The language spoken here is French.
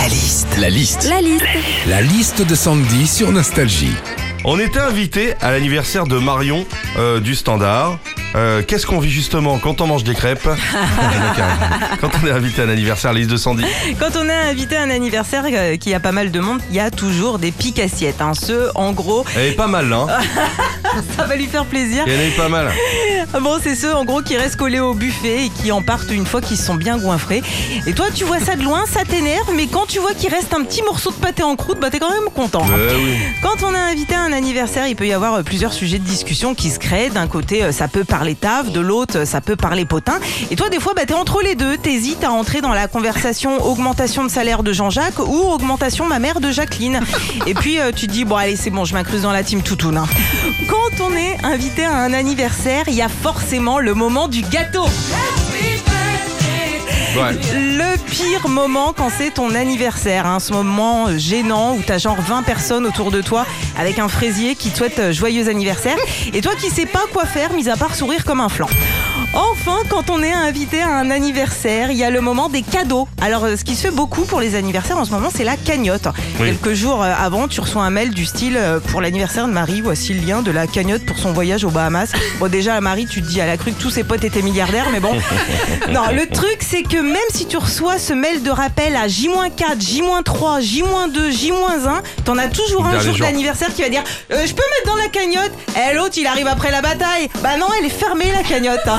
La liste. La liste. La liste. La liste de Sandy sur Nostalgie. On était invité à l'anniversaire de Marion euh, du Standard. Euh, Qu'est-ce qu'on vit justement quand on mange des crêpes Quand on est invité à un anniversaire, liste de Sandy. Quand on a invité un anniversaire euh, qui a pas mal de monde, il y a toujours des piques assiettes. Hein. Ceux, en gros, Elle est pas mal, hein ça va lui faire plaisir. Elle est pas mal. Bon, c'est ceux, en gros, qui restent collés au buffet et qui en partent une fois qu'ils sont bien goinfrés. Et toi, tu vois ça de loin, ça t'énerve, mais quand tu vois qu'il reste un petit morceau de pâté en croûte, bah t'es quand même content. hein. Euh, oui. Quand on a invité à un anniversaire, il peut y avoir euh, plusieurs sujets de discussion qui se créent. D'un côté, euh, ça peut parler taf, de l'autre, ça peut parler potin. Et toi, des fois, bah, t'es entre les deux. T'hésites à entrer dans la conversation augmentation de salaire de Jean-Jacques ou augmentation ma mère de Jacqueline. Et puis, tu te dis, bon, allez, c'est bon, je m'incruse dans la team toutoune. hein. Quand on est invité à un anniversaire, il y a forcément le moment du gâteau. Ouais. Le pire moment quand c'est ton anniversaire, hein, ce moment euh, gênant où t'as genre 20 personnes autour de toi avec un fraisier qui te souhaite euh, joyeux anniversaire et toi qui sais pas quoi faire mis à part sourire comme un flan. Enfin, quand on est invité à un anniversaire, il y a le moment des cadeaux. Alors, euh, ce qui se fait beaucoup pour les anniversaires en ce moment, c'est la cagnotte. Oui. Quelques jours euh, avant, tu reçois un mail du style euh, pour l'anniversaire de Marie, voici le lien de la cagnotte pour son voyage aux Bahamas. Bon, déjà, Marie, tu te dis, elle a cru que tous ses potes étaient milliardaires, mais bon. Non, le truc, c'est que même si tu reçois ce mail de rappel à J-4, J-3, J-2, J-1, t'en as toujours un jour jour. d'anniversaire qui va dire Euh, Je peux mettre dans la cagnotte? Et l'autre, il arrive après la bataille. Bah non, elle est fermée, la cagnotte. hein.